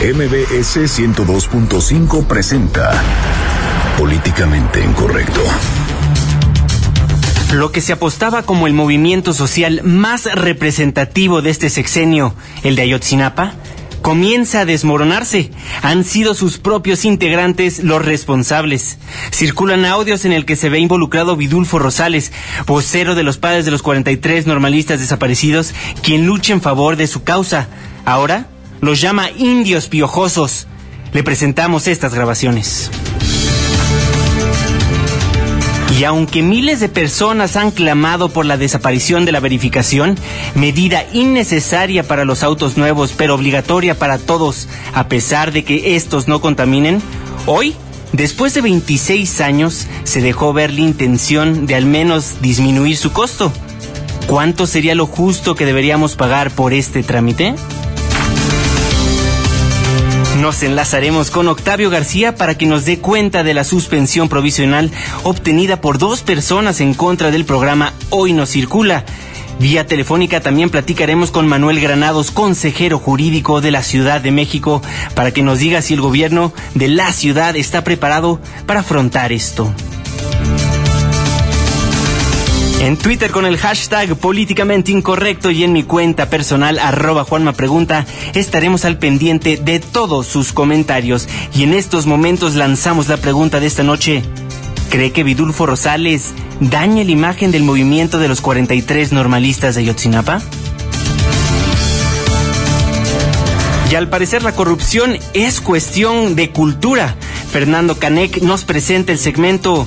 MBS 102.5 presenta Políticamente Incorrecto. Lo que se apostaba como el movimiento social más representativo de este sexenio, el de Ayotzinapa, comienza a desmoronarse. Han sido sus propios integrantes los responsables. Circulan audios en el que se ve involucrado Vidulfo Rosales, vocero de los padres de los 43 normalistas desaparecidos, quien lucha en favor de su causa. Ahora los llama indios piojosos. Le presentamos estas grabaciones. Y aunque miles de personas han clamado por la desaparición de la verificación, medida innecesaria para los autos nuevos pero obligatoria para todos, a pesar de que estos no contaminen, hoy, después de 26 años, se dejó ver la intención de al menos disminuir su costo. ¿Cuánto sería lo justo que deberíamos pagar por este trámite? Nos enlazaremos con Octavio García para que nos dé cuenta de la suspensión provisional obtenida por dos personas en contra del programa Hoy no circula. Vía telefónica también platicaremos con Manuel Granados, consejero jurídico de la Ciudad de México, para que nos diga si el gobierno de la ciudad está preparado para afrontar esto. En Twitter con el hashtag políticamente incorrecto y en mi cuenta personal arroba Juanma Pregunta estaremos al pendiente de todos sus comentarios y en estos momentos lanzamos la pregunta de esta noche. ¿Cree que Vidulfo Rosales daña la imagen del movimiento de los 43 normalistas de Yotzinapa? Y al parecer la corrupción es cuestión de cultura. Fernando Canek nos presenta el segmento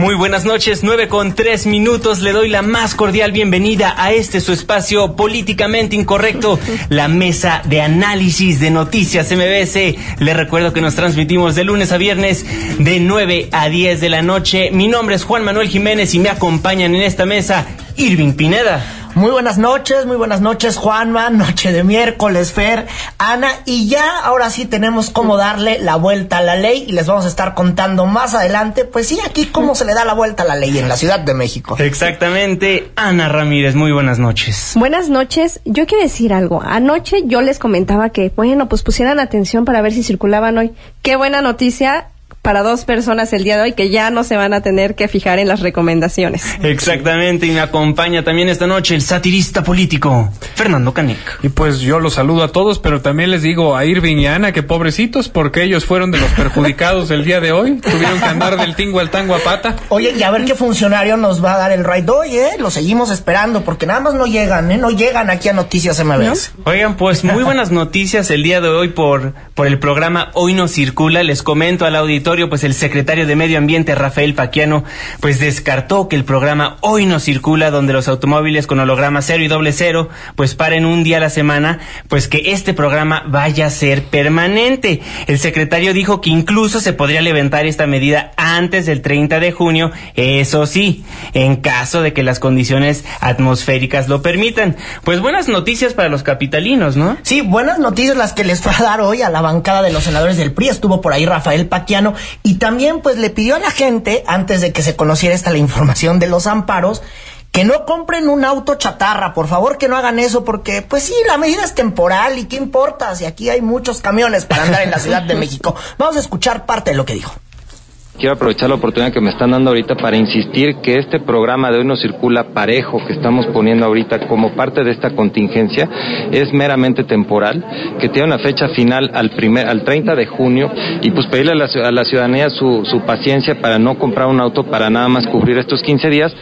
Muy buenas noches, nueve con tres minutos. Le doy la más cordial bienvenida a este su espacio políticamente incorrecto, la mesa de análisis de noticias MBS. Le recuerdo que nos transmitimos de lunes a viernes de 9 a 10 de la noche. Mi nombre es Juan Manuel Jiménez y me acompañan en esta mesa Irving Pineda. Muy buenas noches, muy buenas noches, Juanma, noche de miércoles, Fer, Ana, y ya ahora sí tenemos cómo darle la vuelta a la ley y les vamos a estar contando más adelante, pues sí, aquí cómo se le da la vuelta a la ley en la Ciudad de México. Exactamente, Ana Ramírez, muy buenas noches. Buenas noches, yo quiero decir algo. Anoche yo les comentaba que, bueno, pues pusieran atención para ver si circulaban hoy. Qué buena noticia, para dos personas el día de hoy que ya no se van a tener que fijar en las recomendaciones. Exactamente, y me acompaña también esta noche el satirista político, Fernando Canek. Y pues yo los saludo a todos, pero también les digo a Irving y Ana que pobrecitos, porque ellos fueron de los perjudicados el día de hoy. Tuvieron que andar del tingo al tango a pata. Oye, y a ver qué funcionario nos va a dar el ride hoy, ¿eh? Lo seguimos esperando, porque nada más no llegan, ¿eh? No llegan aquí a Noticias MBS. Oigan, pues muy buenas noticias el día de hoy por, por el programa Hoy no circula. Les comento al auditorio pues el secretario de Medio Ambiente, Rafael Paquiano, pues descartó que el programa Hoy no circula, donde los automóviles con holograma cero y doble cero, pues paren un día a la semana, pues que este programa vaya a ser permanente. El secretario dijo que incluso se podría levantar esta medida antes del 30 de junio, eso sí, en caso de que las condiciones atmosféricas lo permitan. Pues buenas noticias para los capitalinos, ¿no? Sí, buenas noticias las que les fue a dar hoy a la bancada de los senadores del PRI. Estuvo por ahí Rafael Paquiano y también pues le pidió a la gente, antes de que se conociera esta la información de los amparos, que no compren un auto chatarra, por favor que no hagan eso, porque pues sí, la medida es temporal y qué importa si aquí hay muchos camiones para andar en la Ciudad de México. Vamos a escuchar parte de lo que dijo. Quiero aprovechar la oportunidad que me están dando ahorita para insistir que este programa de hoy no circula parejo que estamos poniendo ahorita como parte de esta contingencia es meramente temporal, que tiene una fecha final al primer, al 30 de junio y pues pedirle a la, a la ciudadanía su, su paciencia para no comprar un auto para nada más cubrir estos 15 días.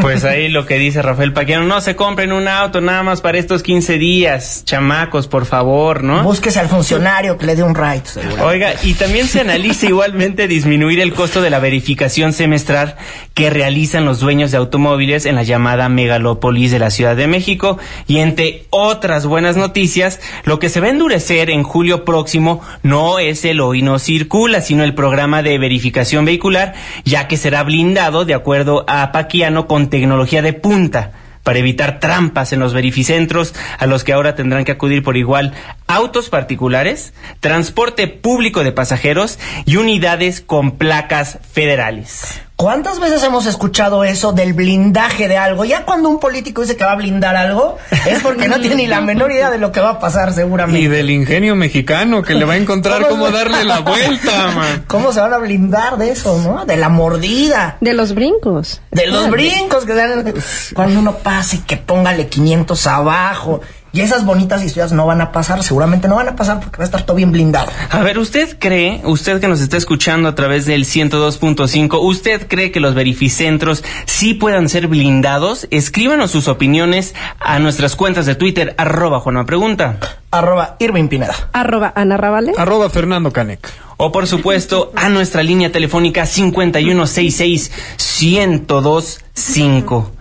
Pues ahí lo que dice Rafael Paquiano, no se compren un auto nada más para estos 15 días, chamacos, por favor, ¿no? Búsquese al funcionario que le dé un ride. Oiga, y también se analiza igualmente disminuir el costo de la verificación semestral que realizan los dueños de automóviles en la llamada megalópolis de la Ciudad de México. Y entre otras buenas noticias, lo que se va a endurecer en julio próximo no es el hoy no circula, sino el programa de verificación vehicular, ya que será blindado, de acuerdo a Paquiano, con tecnología de punta para evitar trampas en los verificentros a los que ahora tendrán que acudir por igual autos particulares, transporte público de pasajeros y unidades con placas federales. ¿Cuántas veces hemos escuchado eso del blindaje de algo? Ya cuando un político dice que va a blindar algo, es porque no tiene ni la menor idea de lo que va a pasar seguramente. Y del ingenio mexicano que le va a encontrar cómo darle la vuelta, man. ¿Cómo se van a blindar de eso, no? De la mordida. De los brincos. De los brincos que dan cuando uno pase que póngale 500 abajo. Y esas bonitas historias no van a pasar, seguramente no van a pasar porque va a estar todo bien blindado. A ver, ¿usted cree, usted que nos está escuchando a través del 102.5, ¿usted cree que los verificentros sí puedan ser blindados? Escríbanos sus opiniones a nuestras cuentas de Twitter, arroba Juanma Pregunta. Arroba Irving Pineda. Arroba Ana Ravale. Arroba Fernando Canec. O por supuesto a nuestra línea telefónica 5166-1025.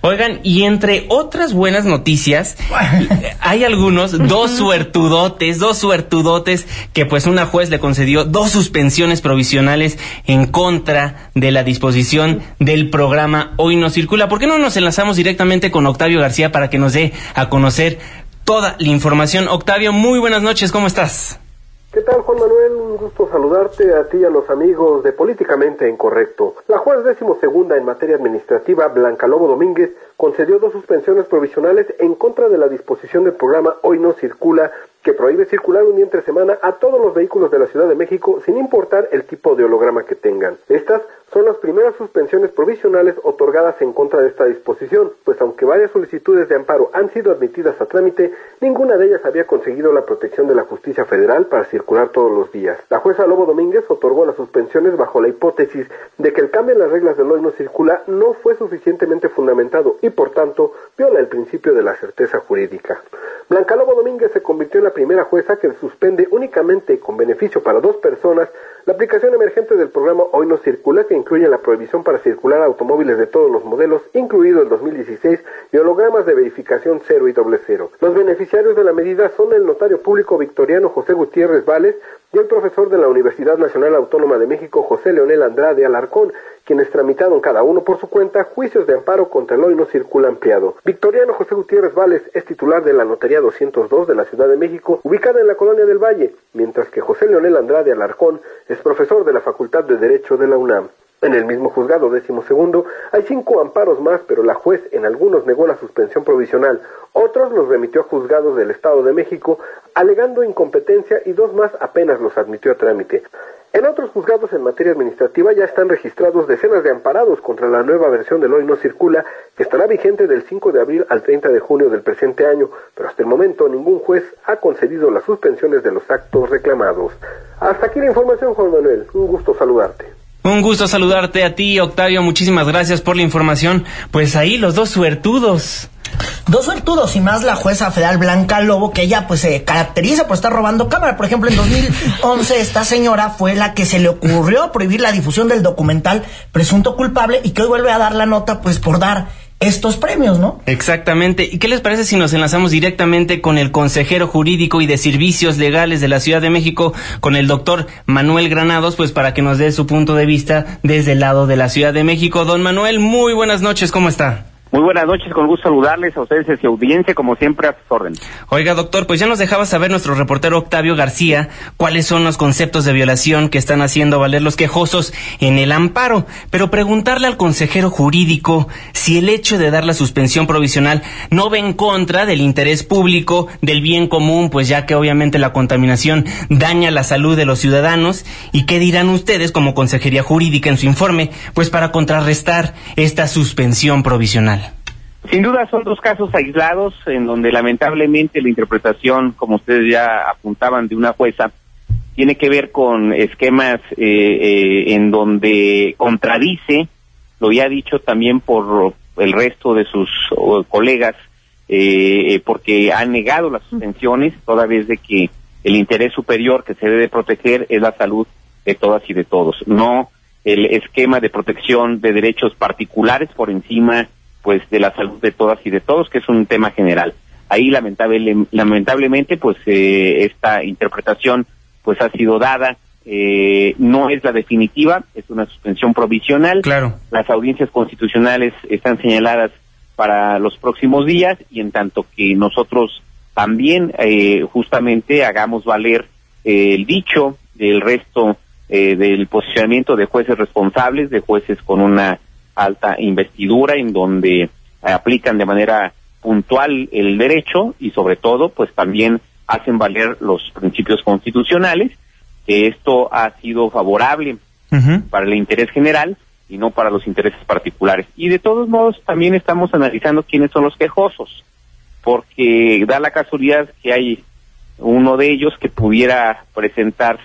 Oigan, y entre otras buenas noticias, hay algunos, dos suertudotes, dos suertudotes, que pues una juez le concedió dos suspensiones provisionales en contra de la disposición del programa Hoy no circula. ¿Por qué no nos enlazamos directamente con Octavio García para que nos dé a conocer toda la información? Octavio, muy buenas noches, ¿cómo estás? ¿Qué tal, Juan Manuel? Un gusto saludarte a ti y a los amigos de Políticamente Incorrecto. La juez décimo segunda en materia administrativa, Blanca Lobo Domínguez, concedió dos suspensiones provisionales en contra de la disposición del programa Hoy no circula, que prohíbe circular un día entre semana a todos los vehículos de la Ciudad de México sin importar el tipo de holograma que tengan. Estas son las primeras suspensiones provisionales otorgadas en contra de esta disposición, pues aunque varias solicitudes de amparo han sido admitidas a trámite, ninguna de ellas había conseguido la protección de la justicia federal para circular todos los días. La jueza Lobo Domínguez otorgó las suspensiones bajo la hipótesis de que el cambio en las reglas del hoy no circula no fue suficientemente fundamentado y por tanto viola el principio de la certeza jurídica. Blanca Lobo Domínguez se convirtió en la primera jueza que suspende únicamente con beneficio para dos personas la aplicación emergente del programa Hoy no circula que incluye la prohibición para circular automóviles de todos los modelos, incluido el 2016, y hologramas de verificación cero y doble cero. Los beneficiarios de la medida son el notario público victoriano José Gutiérrez Vales y el profesor de la Universidad Nacional Autónoma de México José Leonel Andrade Alarcón, quienes tramitaron cada uno por su cuenta juicios de amparo contra el hoy no circula ampliado. Victoriano José Gutiérrez Vales es titular de la Notaría 202 de la Ciudad de México, ubicada en la colonia del Valle, mientras que José Leonel Andrade Alarcón es profesor de la Facultad de Derecho de la UNAM. En el mismo juzgado décimo segundo hay cinco amparos más, pero la juez en algunos negó la suspensión provisional, otros los remitió a juzgados del Estado de México alegando incompetencia y dos más apenas los admitió a trámite. En otros juzgados en materia administrativa ya están registrados decenas de amparados contra la nueva versión del Hoy No Circula, que estará vigente del 5 de abril al 30 de junio del presente año, pero hasta el momento ningún juez ha concedido las suspensiones de los actos reclamados. Hasta aquí la información, Juan Manuel. Un gusto saludarte. Un gusto saludarte a ti, Octavio. Muchísimas gracias por la información. Pues ahí los dos suertudos. Dos suertudos y más la jueza federal Blanca Lobo, que ella pues se caracteriza por estar robando cámara. Por ejemplo, en 2011 esta señora fue la que se le ocurrió prohibir la difusión del documental Presunto Culpable y que hoy vuelve a dar la nota pues por dar estos premios, ¿no? Exactamente. ¿Y qué les parece si nos enlazamos directamente con el consejero jurídico y de servicios legales de la Ciudad de México, con el doctor Manuel Granados, pues para que nos dé su punto de vista desde el lado de la Ciudad de México? Don Manuel, muy buenas noches, ¿cómo está? Muy buenas noches, con gusto saludarles a ustedes y su audiencia, como siempre a sus órdenes. Oiga, doctor, pues ya nos dejaba saber nuestro reportero Octavio García cuáles son los conceptos de violación que están haciendo valer los quejosos en el amparo, pero preguntarle al consejero jurídico si el hecho de dar la suspensión provisional no va en contra del interés público, del bien común, pues ya que obviamente la contaminación daña la salud de los ciudadanos, y qué dirán ustedes como consejería jurídica en su informe, pues para contrarrestar esta suspensión provisional. Sin duda son dos casos aislados en donde lamentablemente la interpretación, como ustedes ya apuntaban, de una jueza tiene que ver con esquemas eh, eh, en donde contradice, lo ya dicho también por el resto de sus colegas eh, eh, porque han negado las suspensiones, toda vez de que el interés superior que se debe proteger es la salud de todas y de todos, no el esquema de protección de derechos particulares por encima pues de la salud de todas y de todos, que es un tema general. Ahí lamentable, lamentablemente pues eh, esta interpretación pues ha sido dada eh, no es la definitiva, es una suspensión provisional. Claro. Las audiencias constitucionales están señaladas para los próximos días y en tanto que nosotros también eh, justamente hagamos valer eh, el dicho del resto eh, del posicionamiento de jueces responsables, de jueces con una alta investidura en donde aplican de manera puntual el derecho y sobre todo pues también hacen valer los principios constitucionales que esto ha sido favorable para el interés general y no para los intereses particulares. Y de todos modos también estamos analizando quiénes son los quejosos, porque da la casualidad que hay uno de ellos que pudiera presentar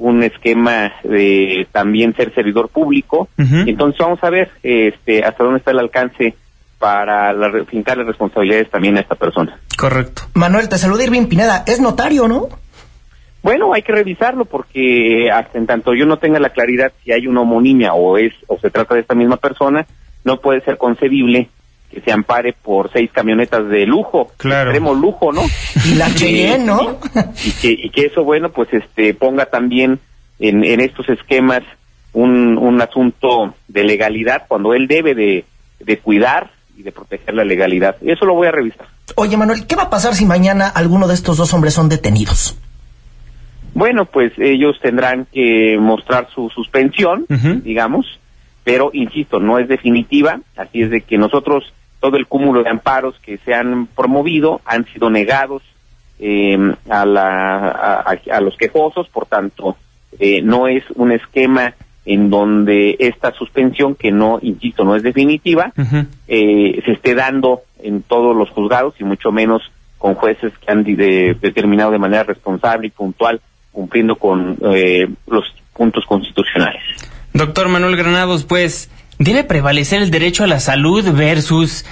un esquema de también ser servidor público. Entonces vamos a ver este, hasta dónde está el alcance para la, fincarle responsabilidades también a esta persona. Correcto. Manuel, te saluda Irving Pineda. Es notario, ¿no? Bueno, hay que revisarlo porque hasta en tanto yo no tenga la claridad si hay una homonimia o es o se trata de esta misma persona, no puede ser concebible que se ampare por seis camionetas de lujo, claro. extremo lujo, ¿no? Y la Cheyenne, ¿no? y que y que eso bueno, pues este ponga también en, en estos esquemas un, un asunto de legalidad cuando él debe de, de cuidar y de proteger la legalidad. Eso lo voy a revisar. Oye, Manuel, ¿qué va a pasar si mañana alguno de estos dos hombres son detenidos? Bueno, pues ellos tendrán que mostrar su suspensión, digamos, pero insisto, no es definitiva, así es de que nosotros todo el cúmulo de amparos que se han promovido han sido negados eh, a, la, a, a, los quejosos, por tanto, eh, no es un esquema en donde esta suspensión, que no, insisto, no es definitiva, uh -huh. eh, se esté dando en todos los juzgados y mucho menos con jueces que han de, determinado de manera responsable y puntual cumpliendo con eh, los puntos constitucionales. Doctor Manuel Granados, pues, ¿debe prevalecer el derecho a la salud versus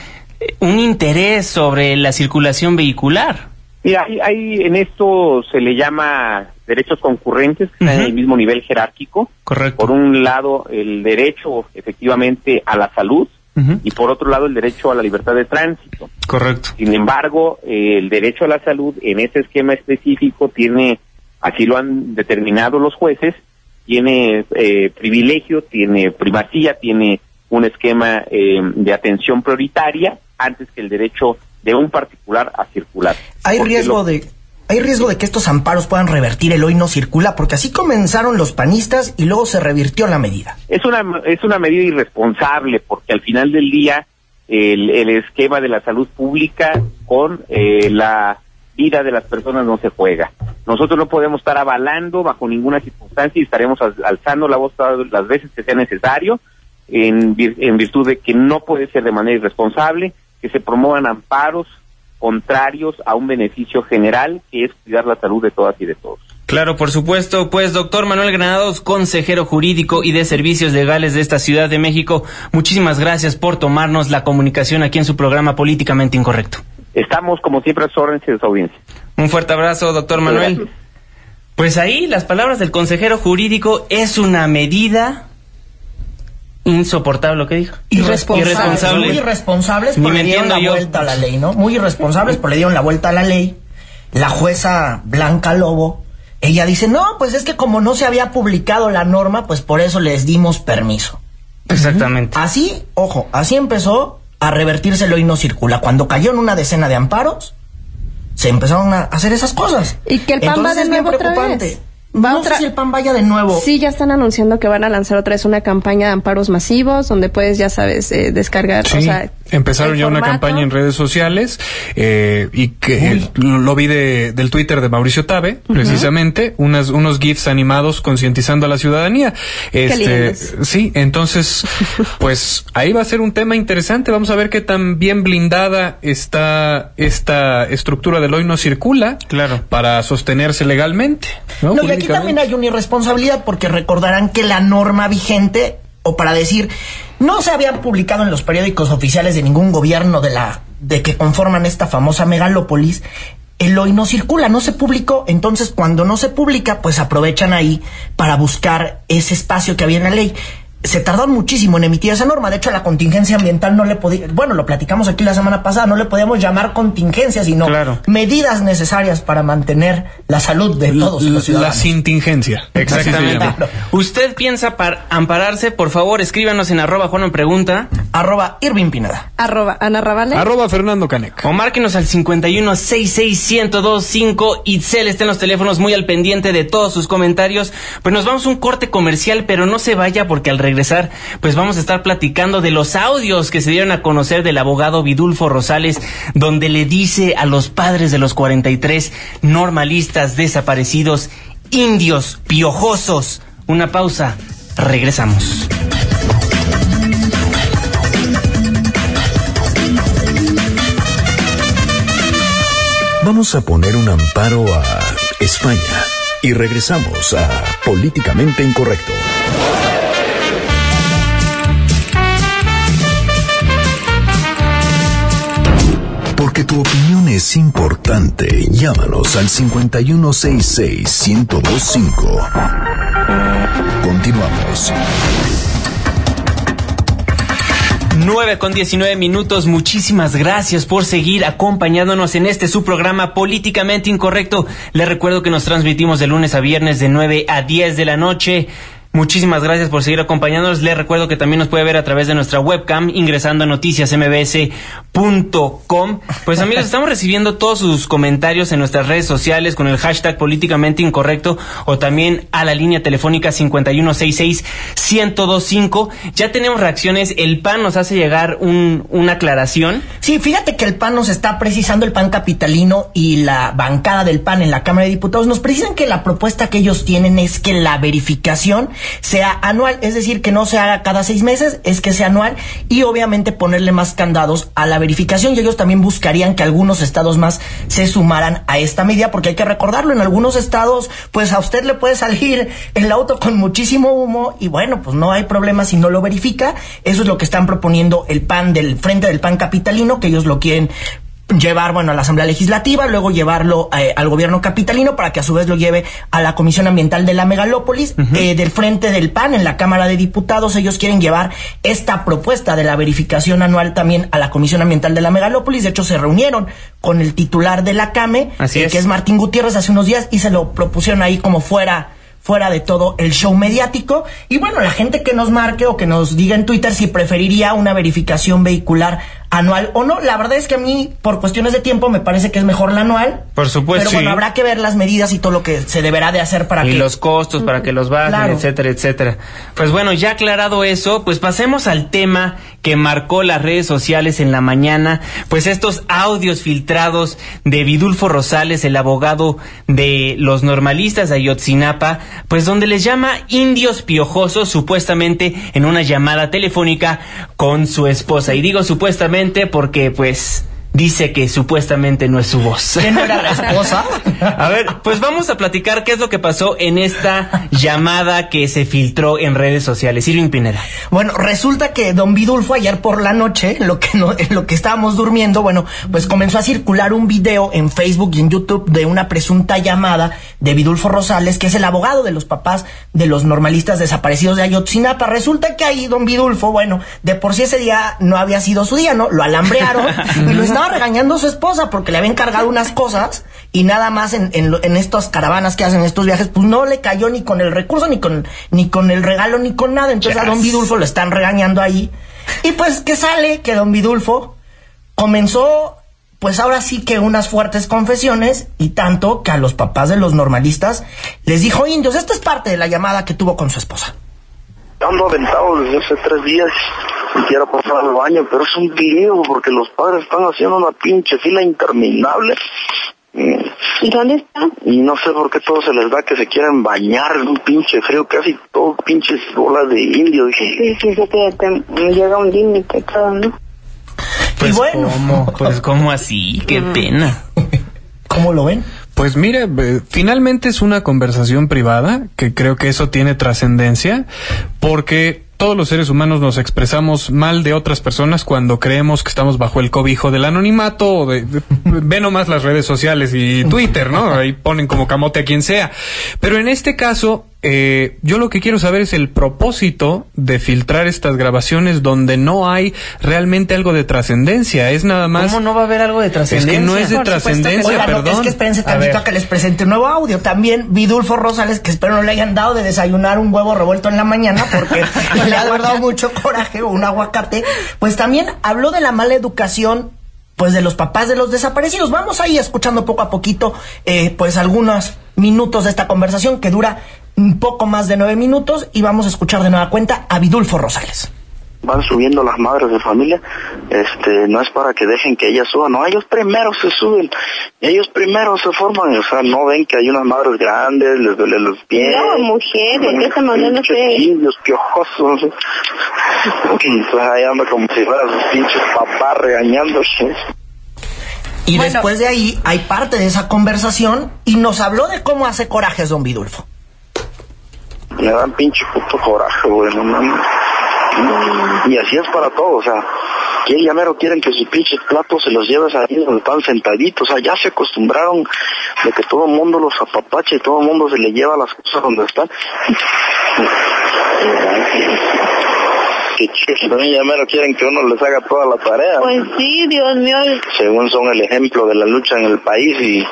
un interés sobre la circulación vehicular? Mira, hay, hay en esto se le llama derechos concurrentes que uh -huh. están en el mismo nivel jerárquico. Correcto. Por un lado, el derecho efectivamente a la salud uh -huh. y por otro lado, el derecho a la libertad de tránsito. Correcto. Sin embargo, eh, el derecho a la salud en ese esquema específico tiene así lo han determinado los jueces, tiene eh, privilegio, tiene primacía, tiene un esquema eh, de atención prioritaria antes que el derecho de un particular a circular. Hay riesgo lo... de hay riesgo de que estos amparos puedan revertir el hoy no circula, porque así comenzaron los panistas y luego se revirtió la medida. Es una es una medida irresponsable porque al final del día el, el esquema de la salud pública con eh, la vida de las personas no se juega. Nosotros no podemos estar avalando bajo ninguna circunstancia y estaremos alzando la voz todas las veces que sea necesario en, en virtud de que no puede ser de manera irresponsable, que se promuevan amparos contrarios a un beneficio general que es cuidar la salud de todas y de todos. Claro, por supuesto. Pues, doctor Manuel Granados, consejero jurídico y de servicios legales de esta Ciudad de México, muchísimas gracias por tomarnos la comunicación aquí en su programa Políticamente Incorrecto. Estamos, como siempre, a sus órdenes y de su audiencia. Un fuerte abrazo, doctor Manuel. Gracias. Pues ahí, las palabras del consejero jurídico es una medida insoportable, ¿lo que dijo? Irresponsable. irresponsable. Muy irresponsables porque le dieron la yo. vuelta a la ley, ¿no? Muy irresponsables porque le dieron la vuelta a la ley. La jueza Blanca Lobo, ella dice, no, pues es que como no se había publicado la norma, pues por eso les dimos permiso. Exactamente. Así, ojo, así empezó a revertirse el hoy no circula. Cuando cayó en una decena de amparos, se empezaron a hacer esas cosas. Y que el PAN Entonces va de es bien otra preocupante. vez. Va no otra... sé si el PAN vaya de nuevo. Sí, ya están anunciando que van a lanzar otra vez una campaña de amparos masivos, donde puedes, ya sabes, eh, descargar. Sí, o sea, empezaron ya formato. una campaña en redes sociales eh, y que lo vi de, del Twitter de Mauricio Tabe, uh -huh. precisamente, unas, unos GIFs animados concientizando a la ciudadanía. Este, sí, entonces, pues ahí va a ser un tema interesante. Vamos a ver qué tan bien blindada está esta estructura del hoy no circula claro. para sostenerse legalmente. No, aquí también hay una irresponsabilidad porque recordarán que la norma vigente, o para decir, No se había publicado en los periódicos oficiales de ningún gobierno de la de que conforman esta famosa megalópolis. El hoy no circula, no se publicó. Entonces, cuando no se publica, pues aprovechan ahí para buscar ese espacio que había en la ley se tardó muchísimo en emitir esa norma. De hecho, a la contingencia ambiental no le podía, bueno, lo platicamos aquí la semana pasada, no le podíamos llamar contingencia, sino medidas necesarias para mantener la salud de todos los ciudadanos. La contingencia. Exactamente. ¿Usted piensa para ampararse? Por favor, escríbanos en arroba Juan Pregunta. Arroba Irving Pineda. Arroba Ana Rabale. Arroba Fernando Canec. O márquenos al 5166125. Itzel está en los teléfonos muy al pendiente de todos sus comentarios. Pues nos vamos a un corte comercial, pero no se vaya porque al regresar, pues vamos a estar platicando de los audios que se dieron a conocer del abogado Vidulfo Rosales, donde le dice a los padres de los 43 normalistas desaparecidos, indios piojosos. Una pausa, regresamos. Vamos a poner un amparo a España y regresamos a Políticamente Incorrecto. Tu opinión es importante. Llámanos al 5166-1025. Continuamos. 9 con 19 minutos. Muchísimas gracias por seguir acompañándonos en este su programa Políticamente Incorrecto. Le recuerdo que nos transmitimos de lunes a viernes de 9 a 10 de la noche. Muchísimas gracias por seguir acompañándonos. Les recuerdo que también nos puede ver a través de nuestra webcam ingresando a noticiasmbs.com. Pues amigos, estamos recibiendo todos sus comentarios en nuestras redes sociales con el hashtag políticamente incorrecto o también a la línea telefónica 5166-1025. Ya tenemos reacciones. El PAN nos hace llegar un, una aclaración. Sí, fíjate que el PAN nos está precisando, el PAN capitalino y la bancada del PAN en la Cámara de Diputados nos precisan que la propuesta que ellos tienen es que la verificación sea anual, es decir, que no se haga cada seis meses, es que sea anual y obviamente ponerle más candados a la verificación y ellos también buscarían que algunos estados más se sumaran a esta medida porque hay que recordarlo, en algunos estados pues a usted le puede salir el auto con muchísimo humo y bueno, pues no hay problema si no lo verifica, eso es lo que están proponiendo el PAN del Frente del PAN Capitalino, que ellos lo quieren llevar, bueno, a la Asamblea Legislativa, luego llevarlo eh, al gobierno capitalino para que a su vez lo lleve a la Comisión Ambiental de la Megalópolis. Eh, del frente del PAN en la Cámara de Diputados, ellos quieren llevar esta propuesta de la verificación anual también a la Comisión Ambiental de la Megalópolis. De hecho, se reunieron con el titular de la CAME, eh, que es Martín Gutiérrez, hace unos días y se lo propusieron ahí como fuera fuera de todo el show mediático. Y bueno, la gente que nos marque o que nos diga en Twitter si preferiría una verificación vehicular anual o no. La verdad es que a mí, por cuestiones de tiempo, me parece que es mejor la anual. Por supuesto. Pero bueno, habrá que ver las medidas y todo lo que se deberá de hacer para que. Y los costos para que los bajen, etcétera, etcétera. Pues bueno, ya aclarado eso, pues pasemos al tema que marcó las redes sociales en la mañana. Pues estos audios filtrados de Vidulfo Rosales, el abogado de los normalistas de Ayotzinapa, pues donde les llama indios piojosos, supuestamente en una llamada telefónica con su esposa. Y digo supuestamente porque pues dice que supuestamente no es su voz. ¿Quién era la esposa? A ver, pues vamos a platicar qué es lo que pasó en esta llamada que se filtró en redes sociales. Irving Pineda. Bueno, resulta que don Vidulfo ayer por la noche, lo que no, en lo que estábamos durmiendo, bueno, pues comenzó a circular un video en Facebook y en YouTube de una presunta llamada de Vidulfo Rosales, que es el abogado de los papás de los normalistas desaparecidos de Ayotzinapa. Resulta que ahí don Vidulfo, bueno, de por sí ese día no había sido su día, ¿no? Lo alambrearon y lo estaba regañando a su esposa porque le había encargado unas cosas y nada más en, en, estas caravanas que hacen estos viajes, pues no le cayó ni con el recurso, ni con, ni con el regalo, ni con nada. Entonces a don Vidulfo lo están regañando ahí. Y pues que sale que don Vidulfo comenzó, pues ahora sí que unas fuertes confesiones y tanto que a los papás de los normalistas les dijo indios. Esta es parte de la llamada que tuvo con su esposa. Ando aventado desde hace tres días y quiero pasar al baño, pero es un lío porque los padres están haciendo una pinche fila interminable. ¿Y dónde están? Y no sé por qué todo se les da que se quieren bañar en un pinche frío, casi todo pinches bolas de indio. Dije. Sí, sí, sí, que te llega un límite todo, ¿no? Pues bueno. ¿cómo? Pues cómo así, qué mm. pena. ¿Cómo lo ven? Pues mire, eh, finalmente es una conversación privada, que creo que eso tiene trascendencia, porque todos los seres humanos nos expresamos mal de otras personas cuando creemos que estamos bajo el cobijo del anonimato o de, ve nomás las redes sociales y Twitter, ¿no? Ahí ponen como camote a quien sea. Pero en este caso, eh, yo lo que quiero saber es el propósito de filtrar estas grabaciones donde no hay realmente algo de trascendencia. Es nada más. ¿Cómo no va a haber algo de trascendencia? Es que no es de trascendencia, perdón. Es que espérense tantito a, que les presente un nuevo audio. También Vidulfo Rosales, que espero no le hayan dado de desayunar un huevo revuelto en la mañana porque le ha dado mucho coraje o un aguacate. Pues también habló de la mala educación pues de los papás de los desaparecidos. Vamos ahí escuchando poco a poquito, eh, pues algunos minutos de esta conversación que dura un poco más de nueve minutos y vamos a escuchar de nueva cuenta a Vidulfo Rosales van subiendo las madres de familia, este, no es para que dejen que ellas suban, no, ellos primero se suben, ellos primero se forman, o sea, no ven que hay unas madres grandes, les duele los pies. No, mujer, ¿de qué manera no sé? Indios piojosos. Entonces ahí anda como si fuera sus pinches papás regañándose. Y después de ahí hay parte de esa conversación y nos habló de cómo hace corajes don Vidulfo. Me dan pinche puto coraje, güey, no mames. Y así es para todos, o sea, que ya mero quieren que sus pinches platos se los lleves ahí donde están sentaditos, o sea, ya se acostumbraron de que todo el mundo los apapache y todo el mundo se le lleva las cosas donde están. que ya mero quieren que uno les haga toda la tarea. Pues sí, Dios mío. Según son el ejemplo de la lucha en el país y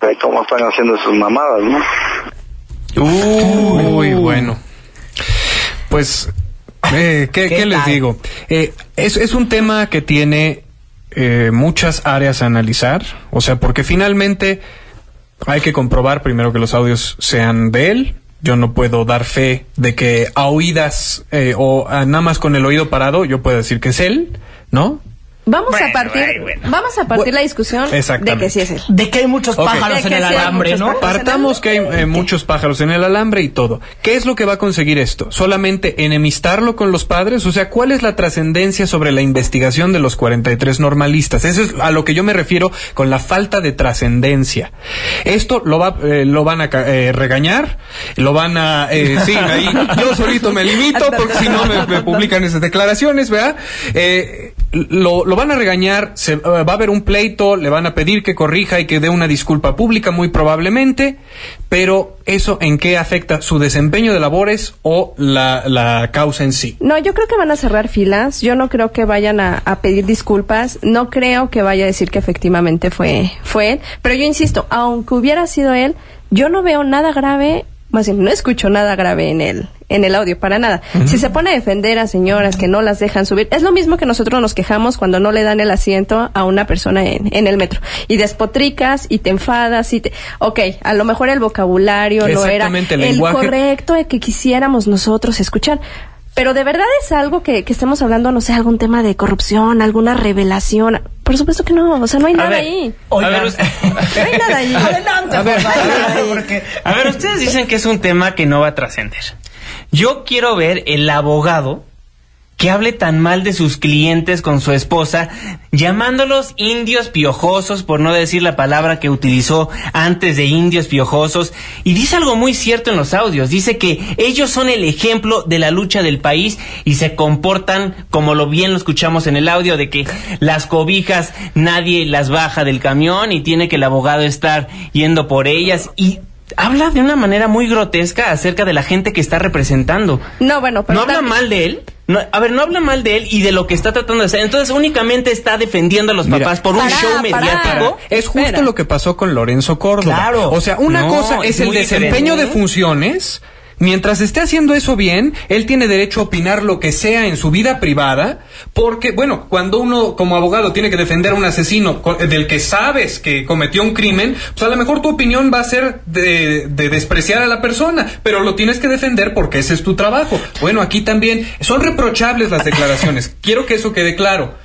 de cómo están haciendo sus mamadas, ¿no? Uy, bueno. Pues eh, ¿qué, les digo? Eh, es, es, un tema que tiene eh, muchas áreas a analizar, o sea, porque finalmente hay que comprobar primero que los audios sean de él. Yo no puedo dar fe de que a oídas eh, o nada más con el oído parado yo puedo decir que es él, ¿no? Vamos a partir, vamos a partir la discusión de que sí es él. De que hay muchos pájaros en el alambre, ¿no? Partamos que hay eh, muchos pájaros en el alambre y todo. ¿Qué es lo que va a conseguir esto? ¿Solamente enemistarlo con los padres? O sea, ¿cuál es la trascendencia sobre la investigación de los 43 normalistas? Eso es a lo que yo me refiero con la falta de trascendencia. Esto lo va, eh, lo van a eh, regañar, lo van a, sí, ahí yo solito me limito porque si no me, me, publican esas declaraciones, ¿verdad? lo, lo van a regañar, se, eh, va a haber un pleito, le van a pedir que corrija y que dé una disculpa pública, muy probablemente, pero ¿eso en qué afecta su desempeño de labores o la, causa en sí? No, yo creo que van a cerrar filas, yo no creo que vayan a, a pedir disculpas, no creo que vaya a decir que efectivamente fue, fue él, pero yo insisto, aunque hubiera sido él, yo no veo nada grave más bien no escucho nada grave en el, en el audio, para nada. Si se pone a defender a señoras que no las dejan subir, es lo mismo que nosotros nos quejamos cuando no le dan el asiento a una persona en, en el metro. Y despotricas y te enfadas y te... Ok, a lo mejor el vocabulario no era el, correcto de que quisiéramos nosotros escuchar. Pero de verdad es algo que, que estemos hablando, no sé, algún tema de corrupción, alguna revelación. Por supuesto que no, o sea, no hay nada ahí. A ver, no hay nada ahí. Adelante, a ver, a ver, ustedes dicen que es un tema que no va a trascender. Yo quiero ver el abogado que hable tan mal de sus clientes con su esposa, llamándolos indios piojosos, por no decir la palabra que utilizó antes de indios piojosos. Y dice algo muy cierto en los audios. Dice que ellos son el ejemplo de la lucha del país y se comportan como lo bien lo escuchamos en el audio, de que las cobijas nadie las baja del camión y tiene que el abogado estar yendo por ellas. Y habla de una manera muy grotesca acerca de la gente que está representando. No, bueno, pero ¿No habla mal de él? No, a ver, no habla mal de él y de lo que está tratando de hacer. Entonces, únicamente está defendiendo a los papás por un show mediático. Es justo lo que pasó con Lorenzo Córdoba. Claro. O sea, una cosa es, el desempeño de funciones Mientras esté haciendo eso bien, él tiene derecho a opinar lo que sea en su vida privada, porque, bueno, cuando uno como abogado tiene que defender a un asesino del que sabes que cometió un crimen, pues a lo mejor tu opinión va a ser de, de despreciar a la persona, pero lo tienes que defender porque ese es tu trabajo. Bueno, aquí también son reprochables las declaraciones. Quiero que eso quede claro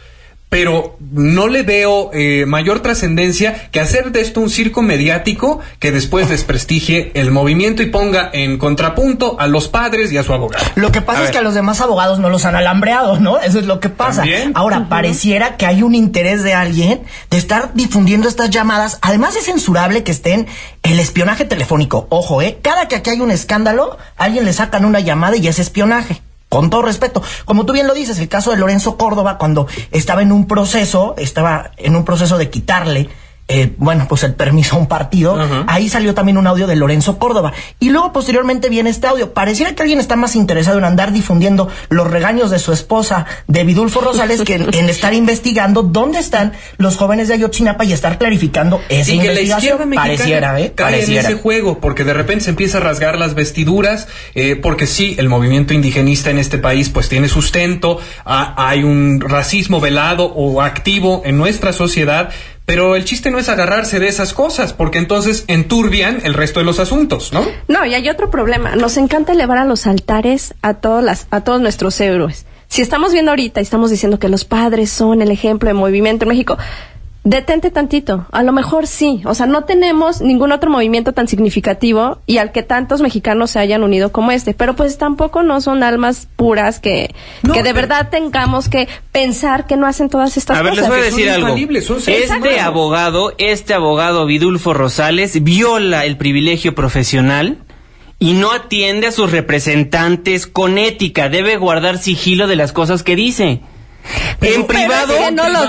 pero no le veo eh, mayor trascendencia que hacer de esto un circo mediático que después desprestigie el movimiento y ponga en contrapunto a los padres y a su abogado. Lo que pasa es que a los demás abogados no los han alambreado, ¿no? Eso es lo que pasa. Ahora, pareciera que hay un interés de alguien de estar difundiendo estas llamadas. Además, es censurable que estén el espionaje telefónico. Ojo, ¿eh? Cada que aquí hay un escándalo, a alguien le sacan una llamada y es espionaje. Con todo respeto. Como tú bien lo dices, el caso de Lorenzo Córdoba, cuando estaba en un proceso, estaba en un proceso de quitarle eh, bueno, pues el permiso a un partido. Ahí salió también un audio de Lorenzo Córdoba. Y luego posteriormente viene este audio. Pareciera que alguien está más interesado en andar difundiendo los regaños de su esposa, de Vidulfo Rosales, que en, estar investigando dónde están los jóvenes de Ayotzinapa y estar clarificando esa y que investigación. La pareciera, ¿eh? Cae en ese juego, porque de repente se empieza a rasgar las vestiduras, eh, porque sí, el movimiento indigenista en este país pues tiene sustento, hay un racismo velado o activo en nuestra sociedad, pero el chiste no es agarrarse de esas cosas, porque entonces enturbian el resto de los asuntos, ¿no? No, y hay otro problema. Nos encanta elevar a los altares a, todas las, a todos nuestros héroes. Si estamos viendo ahorita y estamos diciendo que los padres son el ejemplo de movimiento en México, detente tantito. A lo mejor sí. O sea, no tenemos ningún otro movimiento tan significativo y al que tantos mexicanos se hayan unido como este. Pero pues tampoco no son almas puras que, que de verdad tengamos que pensar que no hacen todas estas cosas. A ver, les voy a decir algo. Este abogado, este abogado Vidulfo Rosales, viola el privilegio profesional y no atiende a sus representantes con ética. Debe guardar sigilo de las cosas que dice en privado,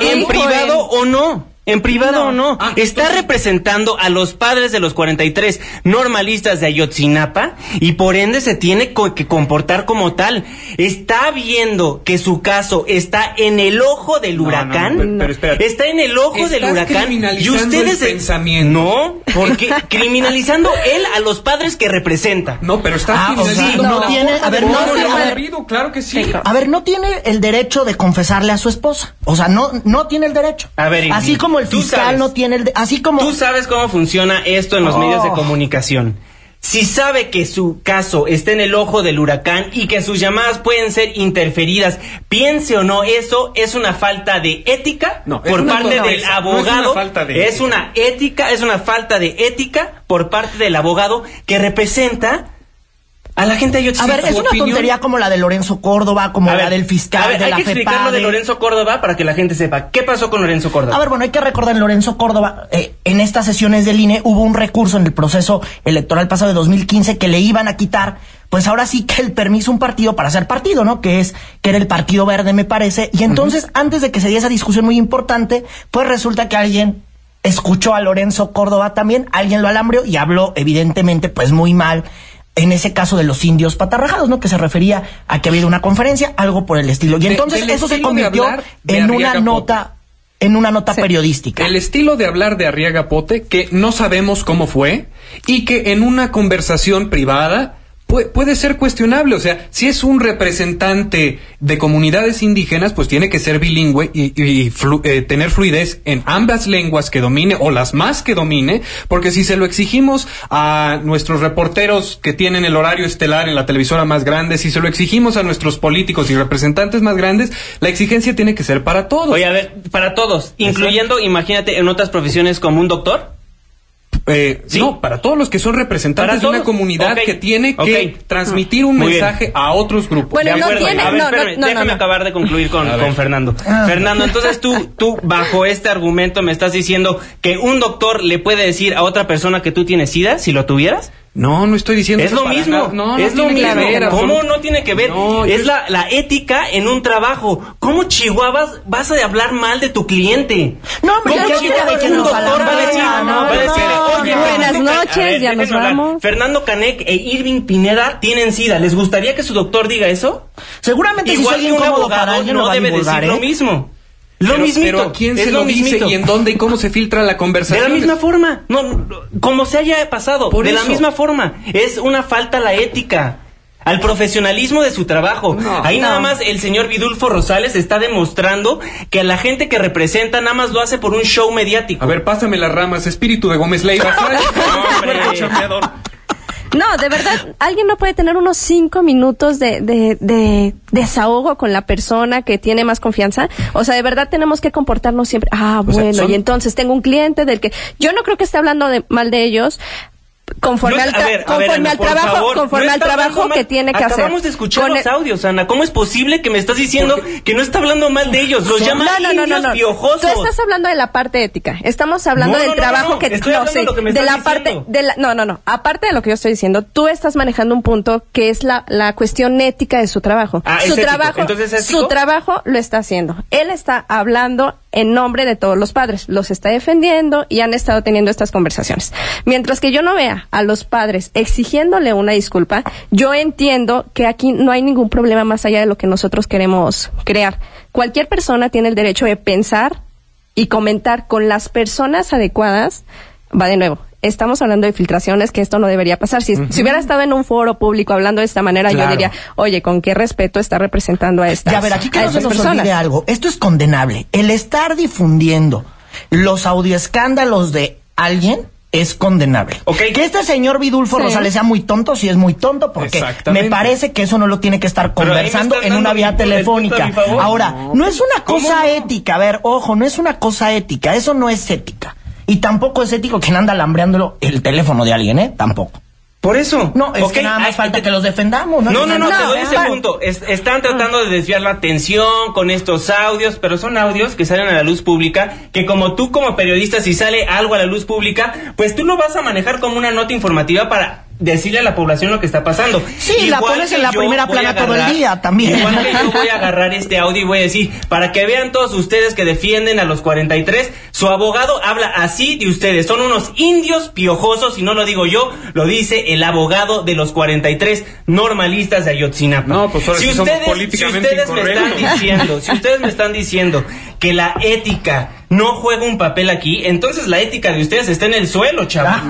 en privado o no. En privado o no. Ah, está representando a los padres de los 43 normalistas de Ayotzinapa y por ende se tiene que comportar como tal. Está viendo que su caso está en el ojo del huracán. está en el ojo del huracán. Y ustedes. El pensamiento. No, porque criminalizando él a los padres que representa. No, pero está ah, no, tiene. A ver, no, claro que sí. A ver, no tiene el derecho de confesarle a su esposa. O sea, no, no tiene el derecho. A ver, así como el fiscal no tiene el... así como... Tú sabes cómo funciona esto en los medios de oh. comunicación. Si sabe que su caso está en el ojo del huracán y que sus llamadas pueden ser interferidas, piense o no, eso es una falta de ética por parte del abogado. es una ética, es una falta de ética por parte del abogado que representa a la gente hay A ver, es una tontería como la de Lorenzo Córdoba, como la del fiscal de hay la que explicar lo de Lorenzo Córdoba para que la gente sepa. ¿Qué pasó con Lorenzo Córdoba? A ver, bueno, hay que recordar en Lorenzo Córdoba, eh, en estas sesiones del INE hubo un recurso en el proceso electoral pasado de 2015 que le iban a quitar pues ahora sí que el permiso un partido para ser partido, ¿no? Que es, que era el Partido Verde, me parece. Y entonces, antes de que se diera esa discusión muy importante, pues resulta que alguien escuchó a Lorenzo Córdoba también, alguien lo alambrió y habló, evidentemente, pues muy mal en ese caso de los indios patarrajados, ¿no? Que se refería a que había una conferencia, algo por el estilo. Y entonces eso se convirtió en una nota en una nota periodística. El estilo de hablar de Arriaga Pote, que no sabemos cómo fue, y que en una conversación privada puede, ser cuestionable. O sea, si es un representante de comunidades indígenas, pues tiene que ser bilingüe y, eh, tener fluidez en ambas lenguas que domine o las más que domine, porque si se lo exigimos a nuestros reporteros que tienen el horario estelar en la televisora más grande, si se lo exigimos a nuestros políticos y representantes más grandes, la exigencia tiene que ser para todos. Oye, a ver, para todos, incluyendo, imagínate, en otras profesiones como un doctor. Eh, No, para todos los que son representantes de una comunidad que tiene que transmitir un mensaje a otros grupos. de acuerdo. déjame acabar de concluir con, Fernando. Ah. Fernando, entonces tú, tú, bajo este argumento, me estás diciendo que un doctor le puede decir a otra persona que tú tienes SIDA si lo tuvieras. No, no estoy diciendo es lo mismo. No, es lo mismo. ¿Cómo no tiene que ver? es la, la ética en un trabajo. ¿Cómo chihuahuas vas a hablar mal de tu cliente? No, hombre, ¿Cómo chihuahuas un doctor va a decir? No, Oye, buenas noches, ya nos vamos. Fernando Canek e Irving Pineda tienen sida. ¿Les gustaría que su doctor diga eso? Seguramente Igual si soy un abogado no debe decir lo ¿eh? mismo. Lo pero, Pero ¿a quién se lo, dice y en dónde y cómo se filtra la conversación? De la misma forma. No, como se haya pasado. de la misma forma. Es una falta a la ética. Al profesionalismo de su trabajo. Ahí nada más el señor Vidulfo Rosales está demostrando que la gente que representa nada más lo hace por un show mediático. A ver, pásame las ramas, espíritu de Gómez Leiva. No, de verdad, alguien no puede tener unos cinco minutos de, de, desahogo con la persona que tiene más confianza. O sea, de verdad tenemos que comportarnos siempre. Ah, bueno, y entonces tengo un cliente del que yo no creo que esté hablando de, mal de ellos, conforme al, conforme al trabajo, conforme al trabajo que tiene que hacer. Acabamos de escuchar los audios, Ana. ¿Cómo es posible que me estás diciendo que no está hablando mal de ellos? Los llama no, no, no, no, piojosos. Tú estás hablando de la parte ética. Estamos hablando del trabajo que no sé, de la parte de la, no, no, no. Aparte de lo que yo estoy diciendo, tú estás manejando un punto que es la, la cuestión ética de su trabajo. Ah, su trabajo, su trabajo lo está haciendo. Él está hablando en nombre de todos los padres, los está defendiendo y han estado teniendo estas conversaciones. Mientras que yo no vea a los padres exigiéndole una disculpa, yo entiendo que aquí no hay ningún problema más allá de lo que nosotros queremos crear. Cualquier persona tiene el derecho de pensar y comentar con las personas adecuadas. Va de nuevo, estamos hablando de filtraciones, que esto no debería pasar. Si, hubiera estado en un foro público hablando de esta manera, yo diría, oye, ¿con qué respeto está representando a estas Ya, a ver, aquí que no se nos olvide algo. Esto es condenable. El estar difundiendo los audioescándalos de alguien es condenable. Que este señor Vidulfo Rosales sea muy tonto, sí es muy tonto, porque me parece que eso no lo tiene que estar conversando en una vía telefónica. Ahora, no, es una cosa ética, a ver, ojo, no es una cosa ética, eso no es ética. Y tampoco es ético quien anda lambreándolo el teléfono de alguien, ¿eh? Tampoco. Por eso. No, es que nada más falta que los defendamos. No, no, no, te doy ese punto. están tratando de desviar la atención con estos audios, pero son audios que salen a la luz pública, que como tú como periodista, si sale algo a la luz pública, pues tú lo vas a manejar como una nota informativa para decirle a la población lo que está pasando. Sí, la pones en la primera plana todo el día también. Igual que yo voy a agarrar este audio y voy a decir, para que vean todos ustedes que defienden a los 43, su abogado habla así de ustedes. Son unos indios piojosos, y no lo digo yo, lo dice el abogado de los 43 normalistas de Ayotzinapa. No, pues si ustedes, si ustedes me están diciendo, si ustedes me están diciendo que la ética no juega un papel aquí, entonces la ética de ustedes está en el suelo, chaval.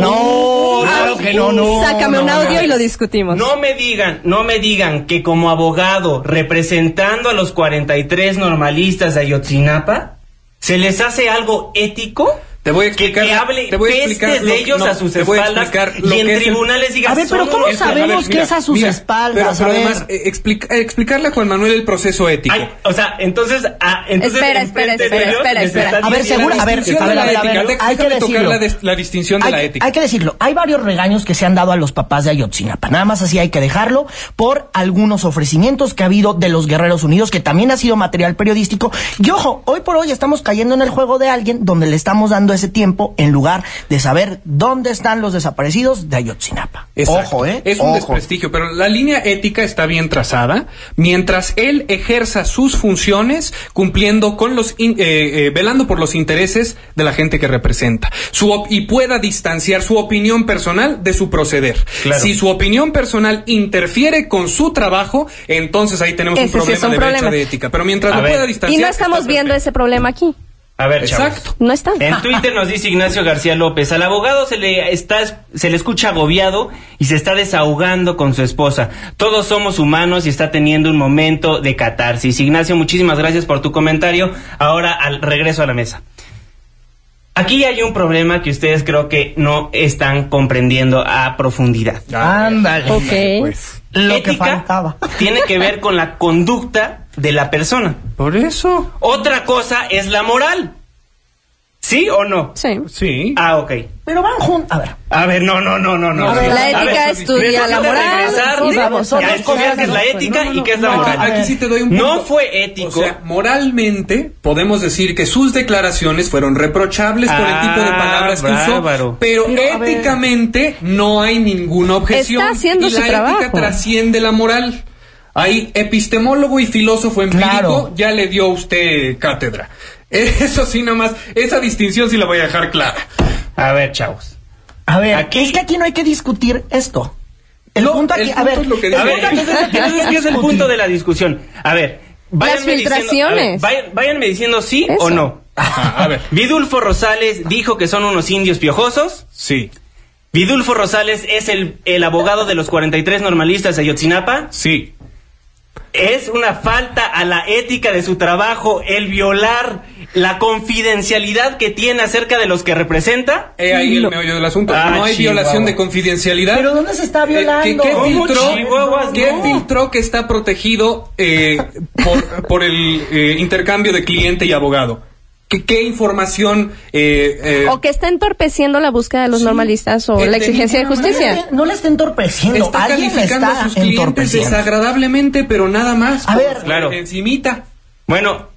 no, claro que no, no. Sácame un audio y lo discutimos. No me digan, no me digan que como abogado representando a los 43 normalistas de Ayotzinapa, ¿se les hace algo ético? Te voy a explicar. Que, hable te voy a explicar de ellos a sus espaldas y en tribunales diga. A ver, pero ¿cómo sabemos que es a sus espaldas? Pero, además, eh, explicarle a Juan Manuel el proceso ético. o sea, entonces. Ah, entonces espera, espera, espera, espera, espera. A ver, seguro, a ver, a ver, a ver, hay que decirlo. La, distinción de la ética. Hay que decirlo. Hay varios regaños que se han dado a los papás de Ayotzinapa. Nada más así hay que dejarlo por algunos ofrecimientos que ha habido de los Guerreros Unidos, que también ha sido material periodístico. Y ojo, hoy por hoy estamos cayendo en el juego de alguien donde le estamos dando ese tiempo en lugar de saber dónde están los desaparecidos de Ayotzinapa. Ojo, ¿eh? Es un desprestigio, pero la línea ética está bien trazada. Mientras él ejerza sus funciones cumpliendo con los, eh, eh, velando por los intereses de la gente que representa. Su y pueda distanciar su opinión personal de su proceder. Si su opinión personal interfiere con su trabajo, entonces ahí tenemos un problema de brecha de ética. Pero mientras lo pueda distanciar. Y no estamos viendo ese problema aquí. A ver, Exacto. No está. En Twitter nos dice Ignacio García López, al abogado se le está se le escucha agobiado y se está desahogando con su esposa. Todos somos humanos y está teniendo un momento de catarsis. Ignacio, muchísimas gracias por tu comentario. Ahora al regreso a la mesa. Aquí hay un problema que ustedes creo que no están comprendiendo a profundidad. Ándale. Ok. Pues, lo que faltaba. tiene que ver con la conducta de la persona. Por eso. Otra cosa es la moral. ¿Sí o no? Sí. Sí. Ah, ok. Pero van juntos. A ver. A ver, no, no, no, no, no. la ética estudia la moral. y vamos, a estudiar qué es la ética y qué es la moral. Aquí sí te doy un punto. No fue ético. O sea, moralmente podemos decir que sus declaraciones fueron reprochables por el tipo de palabras que usó, pero, éticamente no hay ninguna objeción. Está haciendo y su la trabajo. ética trasciende la moral. Ahí, epistemólogo y filósofo empírico, ya le dio a usted cátedra. Eso sí, nomás, esa distinción sí la voy a dejar clara. A ver, chavos. A ver, aquí, es que aquí no hay que discutir esto. El punto aquí, a ver, es lo que a ver, entonces, entonces, ¿qué es el punto de la discusión? A ver, Las filtraciones. Diciendo, a ver, váyanme diciendo sí Eso. o no. Ajá, a ver. Vidulfo Rosales dijo que son unos indios piojosos. Sí, Vidulfo Rosales es el, el abogado de los 43 normalistas de Ayotzinapa. sí. Es una falta a la ética de su trabajo el violar la confidencialidad que tiene acerca de los que representa. He ahí el meollo del asunto. Ah, no hay Chihuahua. violación de confidencialidad. pero ¿dónde se está Eh, ¿Qué, violando? qué qué No. filtró que está protegido eh, por, por el eh, intercambio de cliente y abogado? Qué, información... Eh, eh, o que está entorpeciendo la búsqueda de los normalistas o la exigencia de justicia. No, le está entorpeciendo, está alguien calificando está a sus clientes desagradablemente, pero nada más. A ver, claro. encimita. Bueno,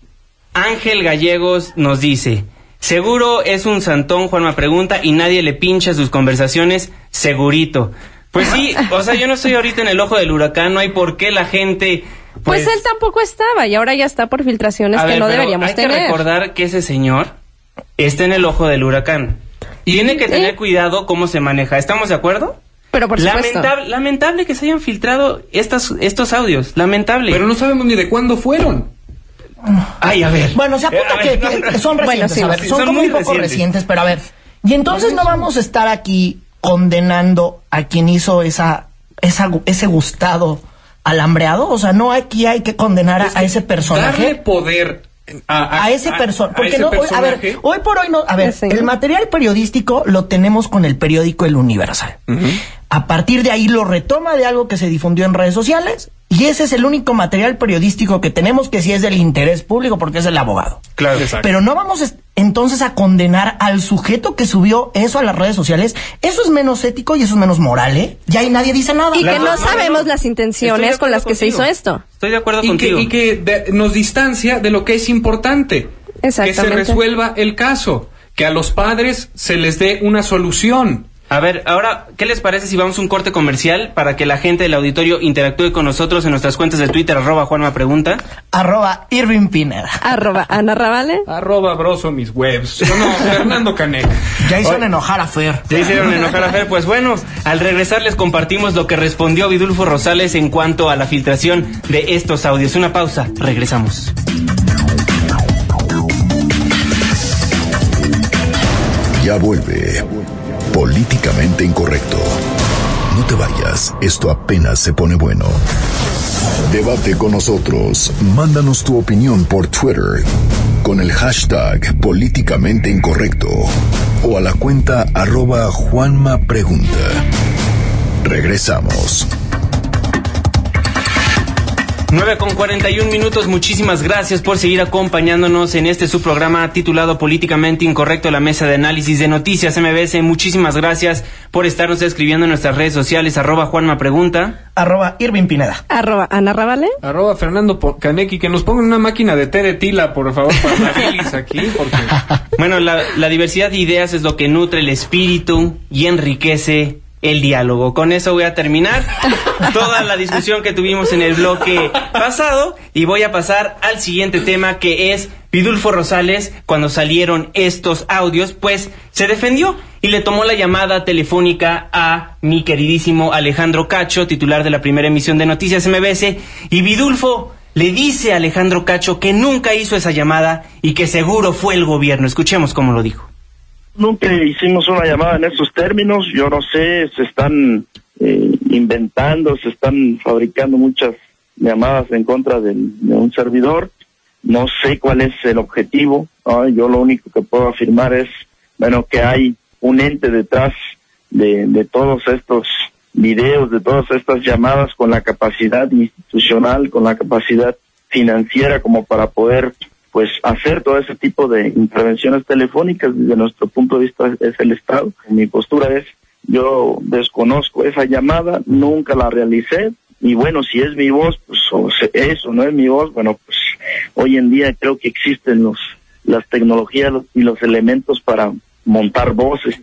Ángel Gallegos nos dice... Seguro es un santón, Juanma pregunta, y nadie le pincha sus conversaciones, segurito. Pues sí, o sea, yo no estoy ahorita en el ojo del huracán, no hay por qué la gente pues, pues, él tampoco estaba y ahora ya está por filtraciones que no deberíamos hay tener. Hay que recordar que ese señor está en el ojo del huracán. Y tiene que tener cuidado cómo se maneja. ¿Estamos de acuerdo? Pero por lamentable, lamentable que se hayan filtrado estas, estos audios. Lamentable. Pero no sabemos ni de cuándo fueron. Ay, a ver. Bueno, se apunta que, son recientes. a ver, son, como muy un poco recientes, pero a ver. Y entonces no vamos a estar aquí condenando a quien hizo esa, esa ese gustado alambreado. O sea, no aquí hay que condenar a, ese personaje. Darle poder a, ese personaje. Porque no, a ver, hoy por hoy no. A ver, el material periodístico lo tenemos con el periódico El Universal. A partir de ahí lo retoma de algo que se difundió en redes sociales y ese es el único material periodístico que tenemos que sí es del interés público porque es el abogado. Claro, exacto. Pero no vamos entonces a condenar al sujeto que subió eso a las redes sociales. Eso es menos ético y eso es menos moral, ¿eh? Ya ahí nadie dice nada. Y que no sabemos las intenciones con las que se hizo esto. Estoy de acuerdo contigo. y que nos distancia de lo que es importante. Exactamente. Que se resuelva el caso. Que a los padres se les dé una solución a ver, ahora, ¿qué les parece si vamos a un corte comercial para que la gente del auditorio interactúe con nosotros en nuestras cuentas de Twitter, arroba Juanma Pregunta? Arroba Irving Pineda. Arroba Ana Ravale. Arroba Broso mis webs. No, no, Fernando Canek. Ya hicieron enojar a Fer. Ya hicieron enojar a Fer. Pues bueno, al regresar les compartimos lo que respondió Vidulfo Rosales en cuanto a la filtración de estos audios. Una pausa, regresamos. Ya vuelve Políticamente incorrecto. No te vayas, esto apenas se pone bueno. Debate con nosotros. Mándanos tu opinión por Twitter con el hashtag políticamente incorrecto o a la cuenta arroba Juanma. Regresamos. 9 con 41 minutos, muchísimas gracias por seguir acompañándonos en este subprograma titulado Políticamente Incorrecto, la mesa de análisis de noticias MBS. Muchísimas gracias por estarnos escribiendo en nuestras redes sociales, arroba Juanma Pregunta. Arroba Irving Pineda. Arroba Ana Ravale. Arroba Fernando Caneki, que nos pongan una máquina de té de tila, por favor, para la aquí, porque... Bueno, la, la diversidad de ideas es lo que nutre el espíritu y enriquece el diálogo. Con eso voy a terminar toda la discusión que tuvimos en el bloque pasado y voy a pasar al siguiente tema que es Vidulfo Rosales, cuando salieron estos audios, pues se defendió y le tomó la llamada telefónica a mi queridísimo Alejandro Cacho, titular de la primera emisión de Noticias MBS, y Vidulfo le dice a Alejandro Cacho que nunca hizo esa llamada y que seguro fue el gobierno. Escuchemos cómo lo dijo. Nunca hicimos una llamada en estos términos, yo no sé, se están eh, inventando, se están fabricando muchas llamadas en contra de, un servidor, no sé cuál es el objetivo, yo lo único que puedo afirmar es, bueno, que hay un ente detrás de, de todos estos videos, de todas estas llamadas con la capacidad institucional, con la capacidad financiera como para poder pues hacer todo ese tipo de intervenciones telefónicas desde nuestro punto de vista es el Estado. Mi postura es, yo desconozco esa llamada, nunca la realicé y bueno, si es mi voz, pues o no es mi voz, bueno, pues hoy en día creo que existen los las tecnologías y los elementos para montar voces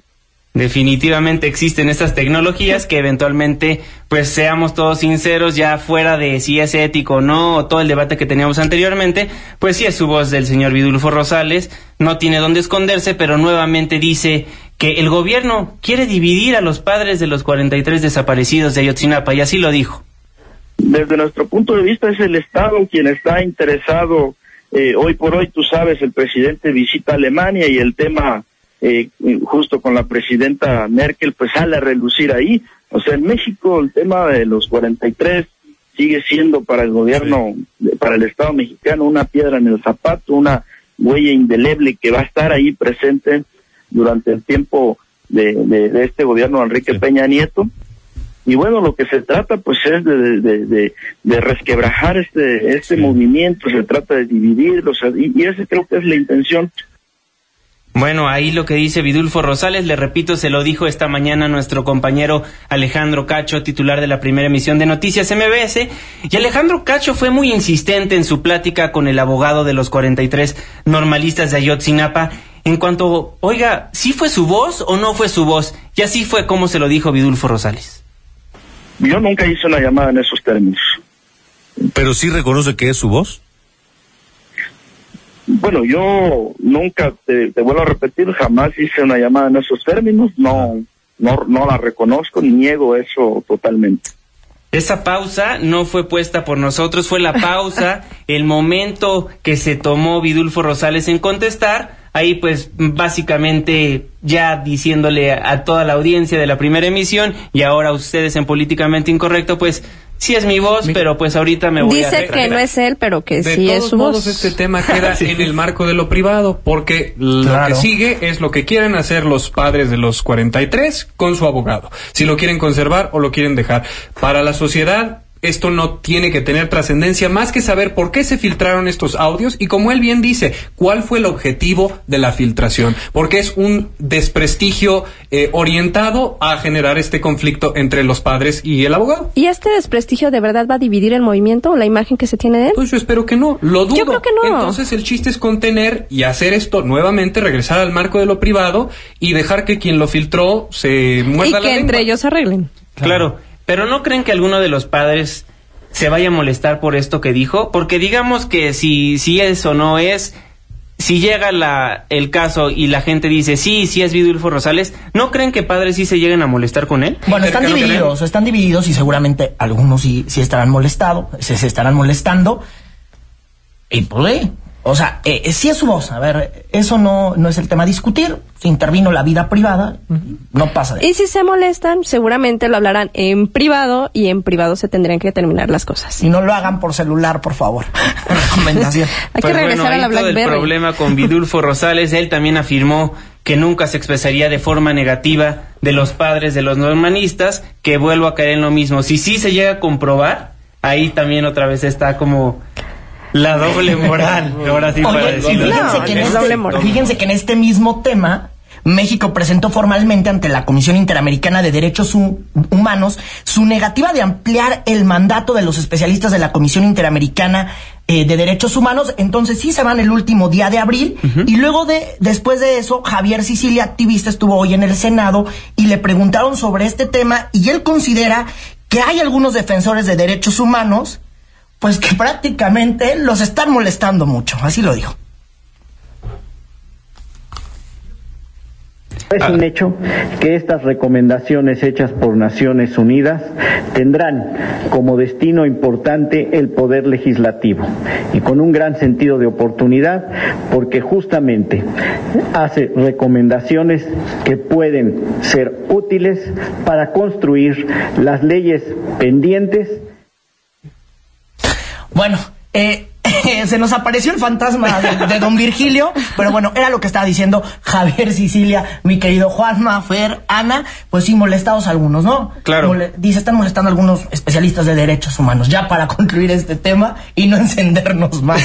definitivamente existen estas tecnologías que eventualmente, pues seamos todos sinceros, ya fuera de si es ético o no, o todo el debate que teníamos anteriormente, pues sí es su voz del señor Vidulfo Rosales, no tiene dónde esconderse, pero nuevamente dice que el gobierno quiere dividir a los padres de los 43 desaparecidos de Ayotzinapa, y así lo dijo. Desde nuestro punto de vista es el Estado quien está interesado, eh, hoy por hoy tú sabes, el presidente visita Alemania y el tema eh, justo con la presidenta Merkel, pues sale a relucir ahí. O sea, en México el tema de los 43 sigue siendo para el gobierno, para el Estado mexicano, una piedra en el zapato, una huella indeleble que va a estar ahí presente durante el tiempo de, de, este gobierno Enrique Peña Nieto. Y bueno, lo que se trata pues es de, de, de resquebrajar este, este movimiento, se trata de dividirlo, y, y esa creo que es la intención Bueno, ahí lo que dice Vidulfo Rosales, le repito, se lo dijo esta mañana nuestro compañero Alejandro Cacho, titular de la primera emisión de Noticias MBS, y Alejandro Cacho fue muy insistente en su plática con el abogado de los 43 normalistas de Ayotzinapa en cuanto, oiga, ¿sí fue su voz o no fue su voz? Y así fue como se lo dijo Vidulfo Rosales. Yo nunca hice una llamada en esos términos. ¿Pero sí reconoce que es su voz? Bueno, yo nunca, te, vuelvo a repetir, jamás hice una llamada en esos términos, no, no, no la reconozco, niego eso totalmente. Esa pausa no fue puesta por nosotros, fue la pausa, el momento que se tomó Vidulfo Rosales en contestar, ahí pues básicamente ya diciéndole a, toda la audiencia de la primera emisión y ahora ustedes en Políticamente Incorrecto, pues sí es mi voz, pero pues ahorita me voy Dice a... Dice que no es él, pero que sí es su modos, este tema queda en el marco de lo privado, porque lo que sigue es lo que quieren hacer los padres de los 43 con su abogado. Si lo quieren conservar o lo quieren dejar. Para la sociedad esto no tiene que tener trascendencia más que saber por qué se filtraron estos audios y como él bien dice, cuál fue el objetivo de la filtración, porque es un desprestigio eh, orientado a generar este conflicto entre los padres y el abogado. ¿Y este desprestigio de verdad va a dividir el movimiento o la imagen que se tiene de él? Pues yo espero que no, lo dudo. Yo creo que no. Entonces el chiste es contener y hacer esto nuevamente, regresar al marco de lo privado y dejar que quien lo filtró se muerda y que entre ellos arreglen. claro. Pero ¿no creen que alguno de los padres se vaya a molestar por esto que dijo? Porque digamos que si, si es o no es, si llega la, el caso y la gente dice, sí, sí es Vidulfo Rosales, ¿no creen que padres sí se lleguen a molestar con él? Bueno, están divididos, están divididos y seguramente algunos sí, sí estarán molestados, se, se estarán molestando. Y pues, o sea, eh, sí es su voz. A ver, eso no, no es el tema a discutir. Se intervino la vida privada, no pasa de Y si se molestan, seguramente lo hablarán en privado y en privado se tendrían que determinar las cosas. Y no lo hagan por celular, por favor. Recomendación. Hay que pues regresar a la BlackBerry. el problema con Vidulfo Rosales, él también afirmó que nunca se expresaría de forma negativa de los padres de los normalistas, que vuelvo a caer en lo mismo. Si sí se llega a comprobar, ahí también otra vez está como la doble moral. Ahora sí para decirlo. Fíjense, que en este, fíjense que en este mismo tema México presentó formalmente ante la Comisión Interamericana de Derechos Humanos su negativa de ampliar el mandato de los especialistas de la Comisión Interamericana eh, de Derechos Humanos. Entonces sí se van el último día de abril y luego de después de eso Javier Sicilia, activista, estuvo hoy en el Senado y le preguntaron sobre este tema y él considera que hay algunos defensores de derechos humanos pues que prácticamente los están molestando mucho, así lo dijo. Es un hecho que estas recomendaciones hechas por Naciones Unidas tendrán como destino importante el poder legislativo y con un gran sentido de oportunidad porque justamente hace recomendaciones que pueden ser útiles para construir las leyes pendientes bueno, eh, se nos apareció el fantasma de, don Virgilio, pero bueno, era lo que estaba diciendo Javier Sicilia, mi querido Juanma, Fer, Ana, pues sí, molestados algunos, ¿no? Claro. dice, están molestando algunos especialistas de derechos humanos, ya para concluir este tema y no encendernos más.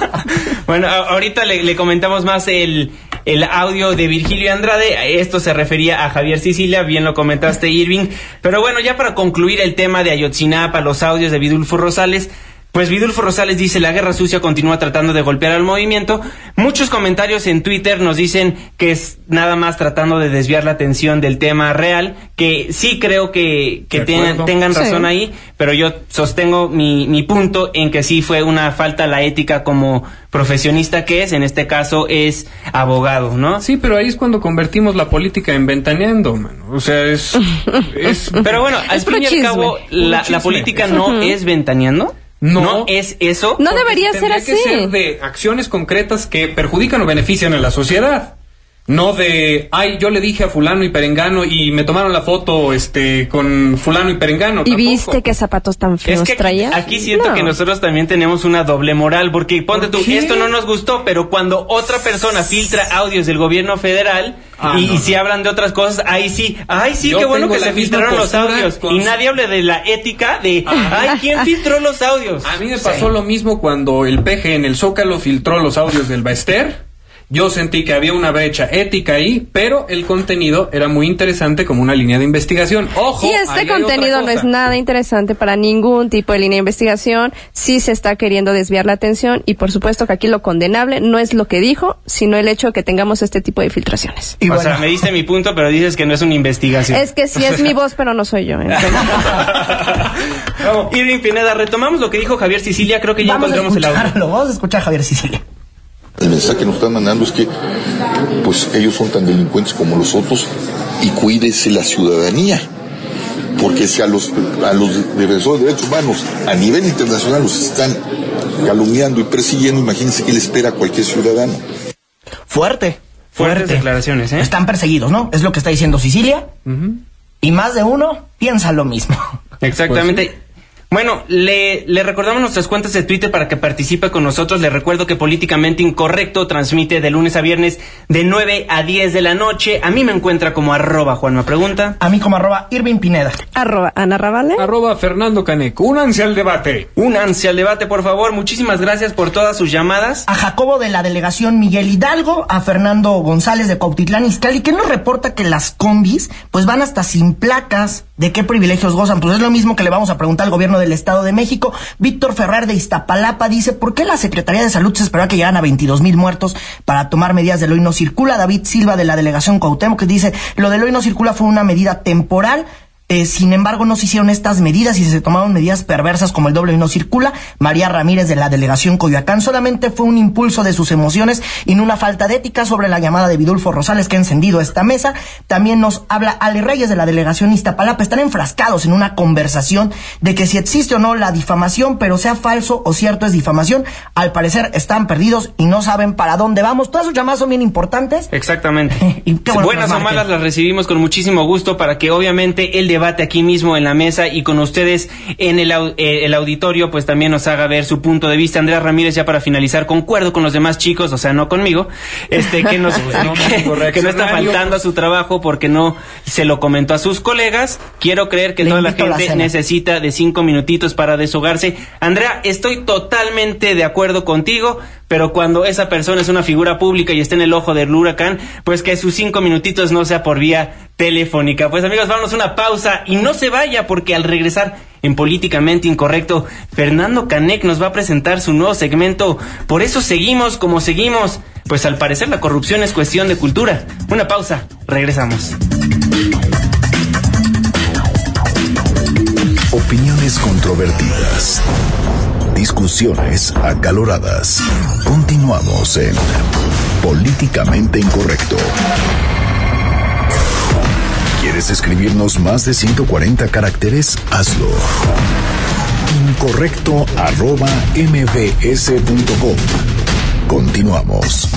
bueno, ahorita le, comentamos más el, el audio de Virgilio Andrade, esto se refería a Javier Sicilia, bien lo comentaste Irving, pero bueno, ya para concluir el tema de Ayotzinapa, los audios de Vidulfo Rosales, pues Vidulfo Rosales dice la guerra sucia continúa tratando de golpear al movimiento. Muchos comentarios en Twitter nos dicen que es nada más tratando de desviar la atención del tema real, que sí creo que, que tengan, razón ahí, pero yo sostengo mi, mi punto en que sí fue una falta a la ética como profesionista que es, en este caso es abogado, ¿no? Sí, pero ahí es cuando convertimos la política en ventaneando, mano. O sea, es... Pero bueno, al fin y al cabo, la, la política no es ventaneando. No, es eso. No debería ser así. que ser de acciones concretas que perjudican o benefician a la sociedad. No de, ay, yo le dije a fulano y perengano y me tomaron la foto este con fulano y perengano. ¿Y viste qué zapatos tan feos es traía? Aquí, siento que nosotros también tenemos una doble moral, porque ponte tú, esto no nos gustó, pero cuando otra persona filtra audios del gobierno federal ah, y, si hablan de otras cosas, ahí sí, ay sí, qué bueno que se filtraron los audios. Y nadie habla de la ética de, ay, ¿quién filtró los audios? A mí me pasó lo mismo cuando el peje en el Zócalo filtró los audios del Baester Yo sentí que había una brecha ética ahí, pero el contenido era muy interesante como una línea de investigación. Ojo. Y este contenido no es nada interesante para ningún tipo de línea de investigación. Sí se está queriendo desviar la atención y por supuesto que aquí lo condenable no es lo que dijo, sino el hecho de que tengamos este tipo de filtraciones. Y o sea, me diste mi punto, pero dices que no es una investigación. Es que sí es mi voz, pero no soy yo. Irving Pineda, retomamos lo que dijo Javier Sicilia, creo que ya encontramos el audio. Vamos a escuchar a Javier Sicilia. El mensaje que nos están mandando es que pues ellos son tan delincuentes como los otros y cuídese la ciudadanía. Porque si a los, a los defensores de derechos humanos a nivel internacional los están calumniando y persiguiendo, imagínense qué le espera a cualquier ciudadano. Fuerte. Fuertes declaraciones, ¿eh? Están perseguidos, ¿no? Es lo que está diciendo Sicilia. Y más de uno piensa lo mismo. Exactamente. Bueno, le, le, recordamos nuestras cuentas de Twitter para que participe con nosotros. Le recuerdo que Políticamente Incorrecto transmite de lunes a viernes de 9 a 10 de la noche. A mí me encuentra como arroba Juanma Pregunta. A mí como arroba Irving Pineda. Arroba Ana Ravale. Arroba Fernando Caneco. Únanse al debate. Únanse al debate, por favor. Muchísimas gracias por todas sus llamadas. A Jacobo de la delegación Miguel Hidalgo, a Fernando González de Cautitlán Izcalli, que nos reporta que las combis pues van hasta sin placas. ¿De qué privilegios gozan? Pues es lo mismo que le vamos a preguntar al gobierno del Estado de México. Víctor Ferrer de Iztapalapa dice, ¿por qué la Secretaría de Salud se esperaba que llegaran a 22 mil muertos para tomar medidas del hoy no circula? David Silva de la delegación Cuauhtémoc que dice, lo del hoy no circula fue una medida temporal. Eh, sin embargo, no se hicieron estas medidas y se tomaron medidas perversas como el doble y no circula. María Ramírez de la delegación Coyoacán solamente fue un impulso de sus emociones y no una falta de ética sobre la llamada de Vidulfo Rosales que ha encendido esta mesa. También nos habla Ale Reyes de la delegación Iztapalapa. Están enfrascados en una conversación de que si existe o no la difamación, pero sea falso o cierto es difamación. Al parecer están perdidos y no saben para dónde vamos. Todas sus llamadas son bien importantes. Exactamente. y qué bueno Buenas o malas las recibimos con muchísimo gusto para que obviamente el debate aquí mismo en la mesa y con ustedes en el, au- eh, el auditorio pues también nos haga ver su punto de vista. Andrea Ramírez ya para finalizar, concuerdo con los demás chicos, o sea, no conmigo, este que nos no, que, no está faltando a su trabajo porque no se lo comentó a sus colegas. Quiero creer que Le toda la gente necesita de cinco minutitos para deshogarse. Andrea, estoy totalmente de acuerdo contigo, pero cuando esa persona es una figura pública y está en el ojo del huracán, pues que sus cinco minutitos no sea por vía telefónica. Pues amigos, vamos a una pausa y no se vaya porque al regresar en Políticamente Incorrecto, Fernando Canek nos va a presentar su nuevo segmento. Por eso seguimos como seguimos. Pues al parecer la corrupción es cuestión de cultura. Una pausa, regresamos. Opiniones controvertidas. Discusiones acaloradas. Continuamos en Políticamente Incorrecto. ¿Quieres escribirnos más de 140 caracteres? Hazlo. Incorrecto arroba mbs.com. Continuamos.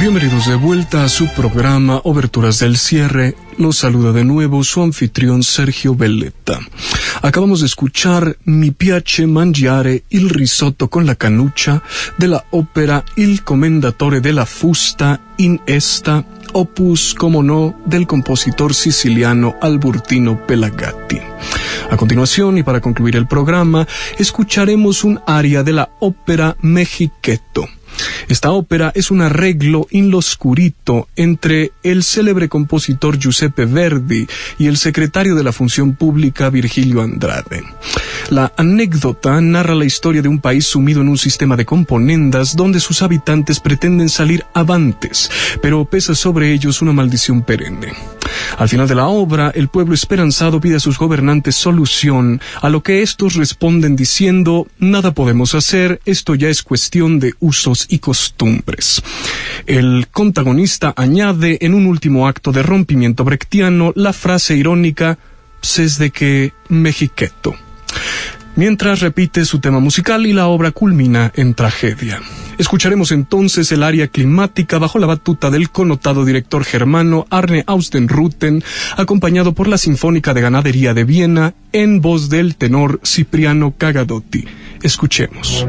Bienvenidos de vuelta a su programa Oberturas del Cierre. Los saluda de nuevo su anfitrión Sergio Belletta. Acabamos de escuchar Mi piace mangiare il risotto con la canuccia de la ópera Il Commendatore della Fusta in Esta, opus, como no, del compositor siciliano Albertino Pelagatti. A continuación, y para concluir el programa, escucharemos un aria de la ópera Mexichetto. Esta ópera es un arreglo in lo entre el célebre compositor Giuseppe Verdi y el secretario de la Función Pública Virgilio Andrade. La anécdota narra la historia de un país sumido en un sistema de componendas donde sus habitantes pretenden salir avantes, pero pesa sobre ellos una maldición perenne. Al final de la obra, el pueblo esperanzado pide a sus gobernantes solución, a lo que estos responden diciendo, nada podemos hacer, esto ya es cuestión de usos y costumbres. El contagonista añade en un último acto de rompimiento brechtiano la frase irónica, "Pues es de que Mexiqueto mientras repite su tema musical y la obra culmina en tragedia. Escucharemos entonces el área climática bajo la batuta del connotado director germano Arne Austenruten, acompañado por la Sinfónica de Ganadería de Viena en voz del tenor Cipriano Cagadotti. Escuchemos.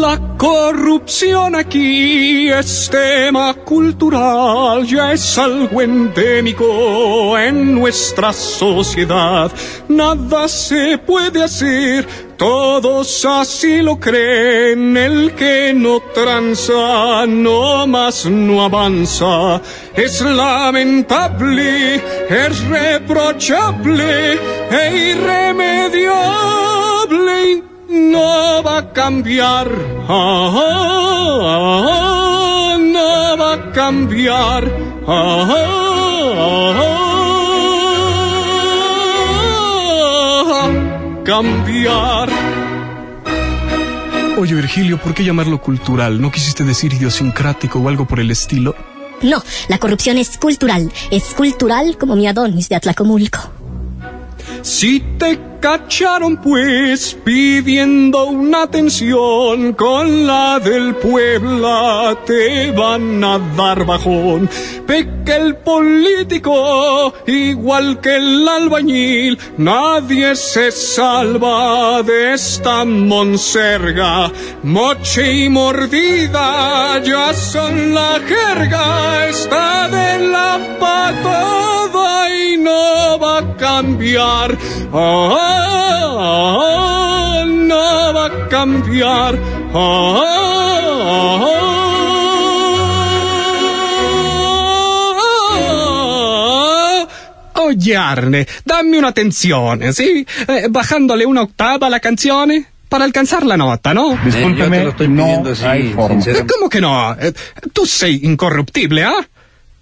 La corrupción aquí es tema cultural, ya es algo endémico en nuestra sociedad. Nada se puede hacer, todos así lo creen. El que no tranza, no más no avanza. Es lamentable, es reprochable e irremediable no va a cambiar, ah, ah, no va a cambiar, ah, cambiar. Oye, Virgilio, ¿por qué llamarlo cultural? ¿No quisiste decir idiosincrático o algo por el estilo? No, la corrupción es cultural. Es cultural como mi Adonis de Atlacomulco. Si te cacharon pues pidiendo una atención con la del Puebla te van a dar bajón. Peque el político igual que el albañil, nadie se salva de esta monserga. Moche y mordida ya son la jerga, está de la patada y no va a cambiar. Ah, no va a cambiar. Oye, Arne, dammi una tensione, ¿sí? Eh, bajándole una octava a la canción para alcanzar la nota, ¿no? Discúlpeme, no hay forma. ¿Cómo que no? Eh, tú sei incorruptible, ¿ah?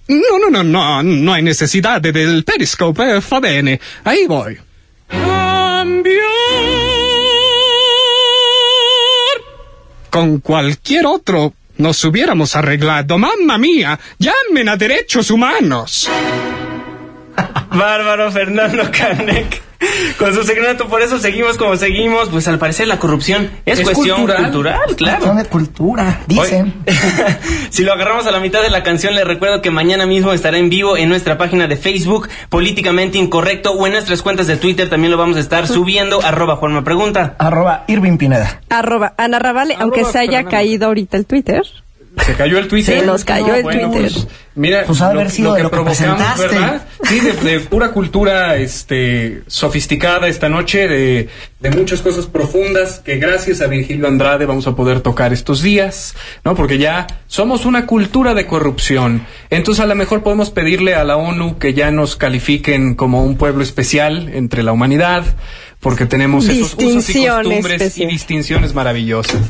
No, no, no, no, no hay necesidad del periscope, eh, fa bene. Ahí voy. Con cualquier otro nos hubiéramos arreglado. Mamma mía, llamen a derechos humanos. Bárbaro Fernando Canek. Con su secreto, por eso seguimos como seguimos. Pues al parecer la corrupción es, cuestión cultural, claro. Cuestión de cultura, dicen. si lo agarramos a la mitad de la canción, les recuerdo que mañana mismo estará en vivo en nuestra página de Facebook, Políticamente Incorrecto, o en nuestras cuentas de Twitter también lo vamos a estar subiendo. Arroba Juanma Pregunta. Arroba Irving Pineda. Arroba Ana Ravale, aunque se haya caído ahorita el Twitter. Se cayó el Twitter. Se nos cayó el Twitter. Pues, mira, pues ha de haber sido lo que presentaste. ¿verdad? Sí, de, de, pura cultura este, sofisticada esta noche, de, de, muchas cosas profundas que gracias a Virgilio Andrade vamos a poder tocar estos días, ¿no? Porque ya somos una cultura de corrupción. Entonces a lo mejor podemos pedirle a la ONU que ya nos califiquen como un pueblo especial entre la humanidad, porque tenemos esos usos y costumbres especial. y distinciones maravillosas.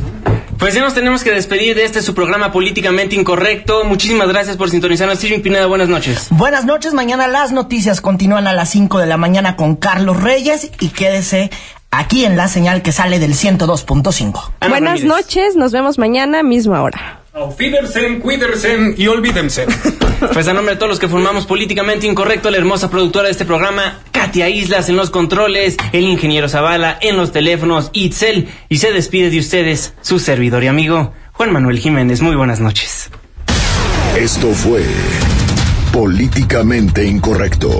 Pues ya nos tenemos que despedir de este su programa políticamente incorrecto. Muchísimas gracias por sintonizarnos. Silvin Pineda, buenas noches. Buenas noches. Mañana las noticias continúan a las 5 de la mañana con Carlos Reyes y quédese aquí en la señal que sale del 102.5. Buenas noches. Nos vemos mañana, misma hora. Aufídersen, cuídersen y olvídense. Pues a nombre de todos los que formamos Políticamente Incorrecto, la hermosa productora de este programa, Katia Islas en los controles, el ingeniero Zavala en los teléfonos, Itzel, y se despide de ustedes su servidor y amigo, Juan Manuel Jiménez. Muy buenas noches. Esto fue Políticamente Incorrecto.